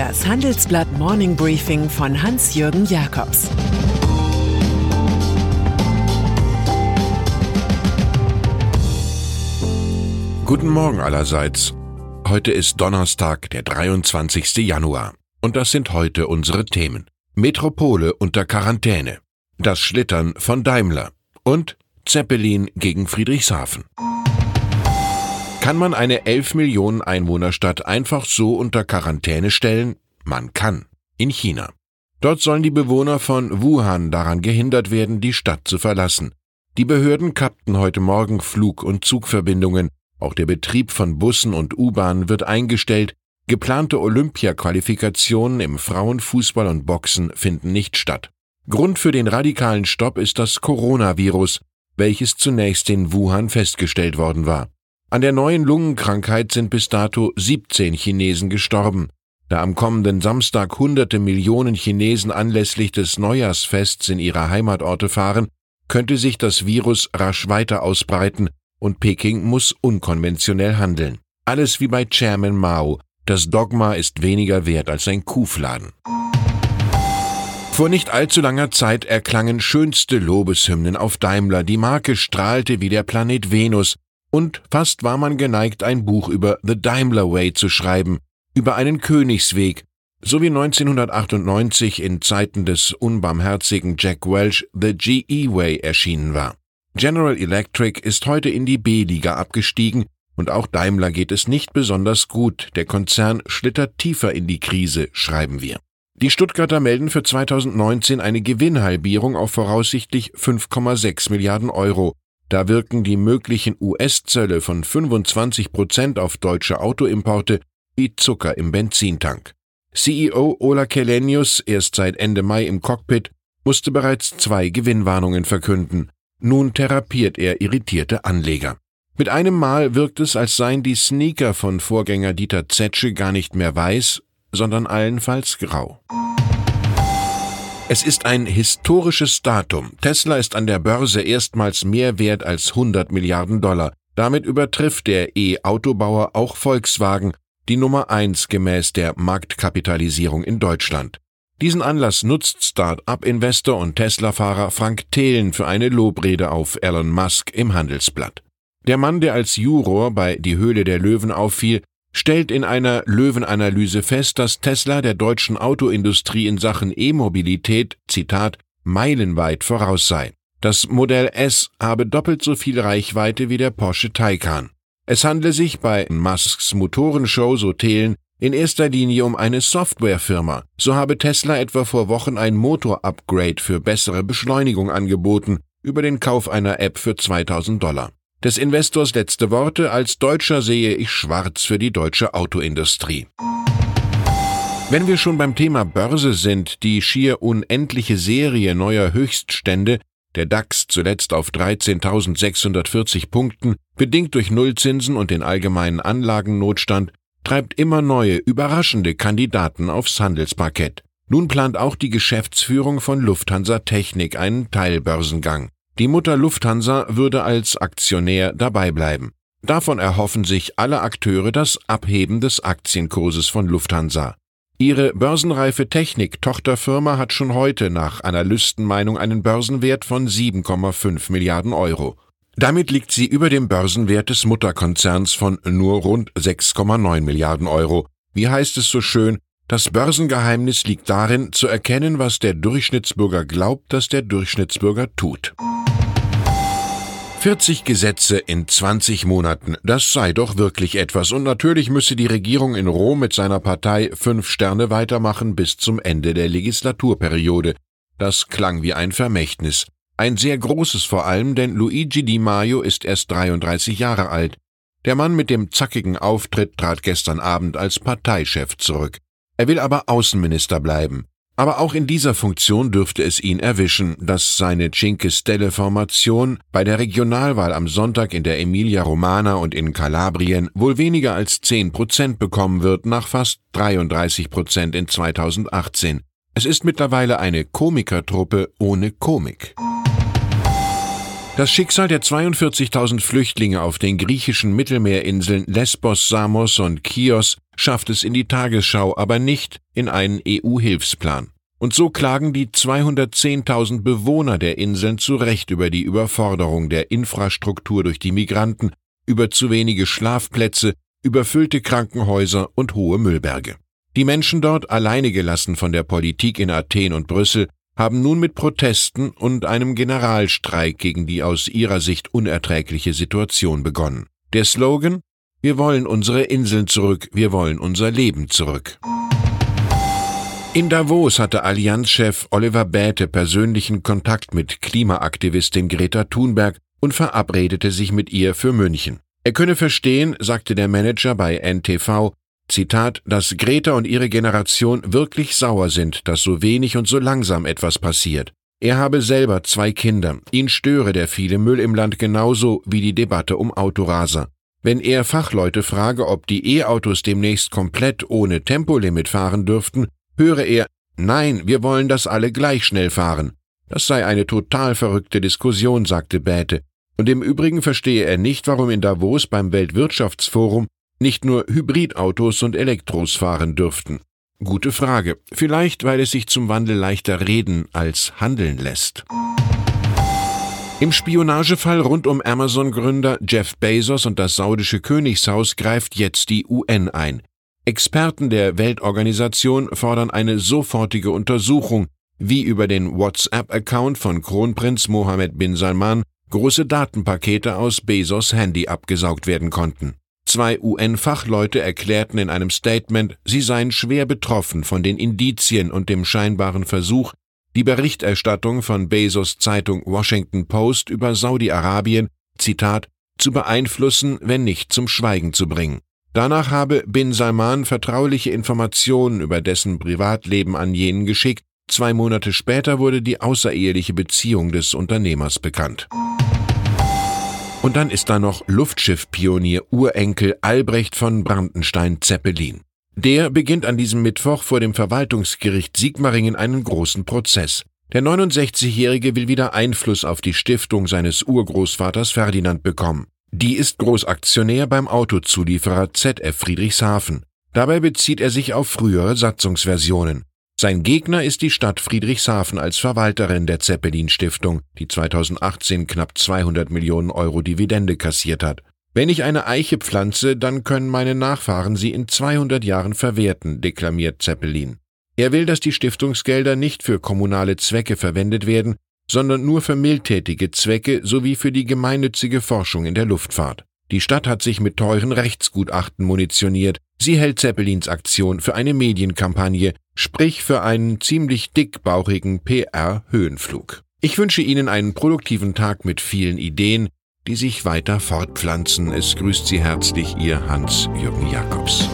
Das Handelsblatt Morning Briefing von Hans-Jürgen Jakobs Guten Morgen allerseits. Heute ist Donnerstag, der 23. Januar. Und das sind heute unsere Themen. Metropole unter Quarantäne. Das Schlittern von Daimler. Und Zeppelin gegen Friedrichshafen. Kann man eine 11 Millionen Einwohnerstadt einfach so unter Quarantäne stellen? Man kann. In China. Dort sollen die Bewohner von Wuhan daran gehindert werden, die Stadt zu verlassen. Die Behörden kappten heute Morgen Flug- und Zugverbindungen. Auch der Betrieb von Bussen und U-Bahnen wird eingestellt. Geplante Olympia-Qualifikationen im Frauenfußball und Boxen finden nicht statt. Grund für den radikalen Stopp ist das Coronavirus, welches zunächst in Wuhan festgestellt worden war. An der neuen Lungenkrankheit sind bis dato 17 Chinesen gestorben. Da am kommenden Samstag hunderte Millionen Chinesen anlässlich des Neujahrsfests in ihre Heimatorte fahren, könnte sich das Virus rasch weiter ausbreiten und Peking muss unkonventionell handeln. Alles wie bei Chairman Mao. Das Dogma ist weniger wert als ein Kuhfladen. Vor nicht allzu langer Zeit erklangen schönste Lobeshymnen auf Daimler. Die Marke strahlte wie der Planet Venus und fast war man geneigt, ein Buch über The Daimler Way zu schreiben, über einen Königsweg, so wie 1998 in Zeiten des unbarmherzigen Jack Welch The GE Way erschienen war. General Electric ist heute in die B-Liga abgestiegen und auch Daimler geht es nicht besonders gut. Der Konzern schlittert tiefer in die Krise, schreiben wir. Die Stuttgarter melden für 2019 eine Gewinnhalbierung auf voraussichtlich 5,6 Milliarden Euro. Da wirken die möglichen US-Zölle von 25 Prozent auf deutsche Autoimporte wie Zucker im Benzintank. CEO Ola Kelenius, erst seit Ende Mai im Cockpit, musste bereits zwei Gewinnwarnungen verkünden. Nun therapiert er irritierte Anleger. Mit einem Mal wirkt es, als seien die Sneaker von Vorgänger Dieter Zetsche gar nicht mehr weiß, sondern allenfalls grau. Es ist ein historisches Datum. Tesla ist an der Börse erstmals mehr wert als 100 Milliarden Dollar. Damit übertrifft der E-Autobauer auch Volkswagen, die Nummer eins gemäß der Marktkapitalisierung in Deutschland. Diesen Anlass nutzt Start-up-Investor und Tesla-Fahrer Frank Thelen für eine Lobrede auf Elon Musk im Handelsblatt. Der Mann, der als Juror bei Die Höhle der Löwen auffiel, stellt in einer Löwenanalyse fest, dass Tesla der deutschen Autoindustrie in Sachen E-Mobilität, Zitat, meilenweit voraus sei. Das Modell S habe doppelt so viel Reichweite wie der Porsche Taycan. Es handle sich bei Musks Motorenshow, so Thelen, in erster Linie um eine Softwarefirma. So habe Tesla etwa vor Wochen ein Motor-Upgrade für bessere Beschleunigung angeboten, über den Kauf einer App für 2000 Dollar. Des Investors letzte Worte, als Deutscher sehe ich schwarz für die deutsche Autoindustrie. Wenn wir schon beim Thema Börse sind, die schier unendliche Serie neuer Höchststände, der DAX zuletzt auf 13.640 Punkten, bedingt durch Nullzinsen und den allgemeinen Anlagennotstand, treibt immer neue, überraschende Kandidaten aufs Handelsparkett. Nun plant auch die Geschäftsführung von Lufthansa Technik einen Teilbörsengang. Die Mutter Lufthansa würde als Aktionär dabei bleiben. Davon erhoffen sich alle Akteure das Abheben des Aktienkurses von Lufthansa. Ihre börsenreife Technik-Tochterfirma hat schon heute nach Analystenmeinung einen Börsenwert von 7,5 Milliarden Euro. Damit liegt sie über dem Börsenwert des Mutterkonzerns von nur rund 6,9 Milliarden Euro. Wie heißt es so schön, das Börsengeheimnis liegt darin, zu erkennen, was der Durchschnittsbürger glaubt, dass der Durchschnittsbürger tut. 40 Gesetze in 20 Monaten, das sei doch wirklich etwas. Und natürlich müsse die Regierung in Rom mit seiner Partei fünf Sterne weitermachen bis zum Ende der Legislaturperiode. Das klang wie ein Vermächtnis. Ein sehr großes vor allem, denn Luigi Di Maio ist erst 33 Jahre alt. Der Mann mit dem zackigen Auftritt trat gestern Abend als Parteichef zurück. Er will aber Außenminister bleiben. Aber auch in dieser Funktion dürfte es ihn erwischen, dass seine Cinque Stelle Formation bei der Regionalwahl am Sonntag in der Emilia Romana und in Kalabrien wohl weniger als 10 Prozent bekommen wird nach fast 33 Prozent in 2018. Es ist mittlerweile eine Komikertruppe ohne Komik. Das Schicksal der 42.000 Flüchtlinge auf den griechischen Mittelmeerinseln Lesbos, Samos und Chios schafft es in die Tagesschau, aber nicht in einen EU-Hilfsplan. Und so klagen die 210.000 Bewohner der Inseln zu Recht über die Überforderung der Infrastruktur durch die Migranten, über zu wenige Schlafplätze, überfüllte Krankenhäuser und hohe Müllberge. Die Menschen dort, alleine gelassen von der Politik in Athen und Brüssel, haben nun mit Protesten und einem Generalstreik gegen die aus ihrer Sicht unerträgliche Situation begonnen. Der Slogan Wir wollen unsere Inseln zurück, wir wollen unser Leben zurück. In Davos hatte Allianzchef Oliver Bäte persönlichen Kontakt mit Klimaaktivistin Greta Thunberg und verabredete sich mit ihr für München. Er könne verstehen, sagte der Manager bei NTV, Zitat, dass Greta und ihre Generation wirklich sauer sind, dass so wenig und so langsam etwas passiert. Er habe selber zwei Kinder, ihn störe der viele Müll im Land genauso wie die Debatte um Autoraser. Wenn er Fachleute frage, ob die E-Autos demnächst komplett ohne Tempolimit fahren dürften, höre er, nein, wir wollen, dass alle gleich schnell fahren. Das sei eine total verrückte Diskussion, sagte Bäte. Und im Übrigen verstehe er nicht, warum in Davos beim Weltwirtschaftsforum nicht nur Hybridautos und Elektros fahren dürften? Gute Frage. Vielleicht, weil es sich zum Wandel leichter reden als handeln lässt. Im Spionagefall rund um Amazon-Gründer Jeff Bezos und das saudische Königshaus greift jetzt die UN ein. Experten der Weltorganisation fordern eine sofortige Untersuchung, wie über den WhatsApp-Account von Kronprinz Mohammed bin Salman große Datenpakete aus Bezos Handy abgesaugt werden konnten. Zwei UN-Fachleute erklärten in einem Statement, sie seien schwer betroffen von den Indizien und dem scheinbaren Versuch, die Berichterstattung von Bezos Zeitung Washington Post über Saudi-Arabien, Zitat, zu beeinflussen, wenn nicht zum Schweigen zu bringen. Danach habe Bin Salman vertrauliche Informationen über dessen Privatleben an jenen geschickt, zwei Monate später wurde die außereheliche Beziehung des Unternehmers bekannt. Und dann ist da noch Luftschiffpionier Urenkel Albrecht von Brandenstein-Zeppelin. Der beginnt an diesem Mittwoch vor dem Verwaltungsgericht Sigmaringen einen großen Prozess. Der 69-Jährige will wieder Einfluss auf die Stiftung seines Urgroßvaters Ferdinand bekommen. Die ist Großaktionär beim Autozulieferer ZF Friedrichshafen. Dabei bezieht er sich auf frühere Satzungsversionen. Sein Gegner ist die Stadt Friedrichshafen als Verwalterin der Zeppelin Stiftung, die 2018 knapp 200 Millionen Euro Dividende kassiert hat. Wenn ich eine Eiche pflanze, dann können meine Nachfahren sie in 200 Jahren verwerten, deklamiert Zeppelin. Er will, dass die Stiftungsgelder nicht für kommunale Zwecke verwendet werden, sondern nur für mildtätige Zwecke sowie für die gemeinnützige Forschung in der Luftfahrt. Die Stadt hat sich mit teuren Rechtsgutachten munitioniert. Sie hält Zeppelins Aktion für eine Medienkampagne, sprich für einen ziemlich dickbauchigen PR-Höhenflug. Ich wünsche Ihnen einen produktiven Tag mit vielen Ideen, die sich weiter fortpflanzen. Es grüßt Sie herzlich Ihr Hans-Jürgen Jakobs.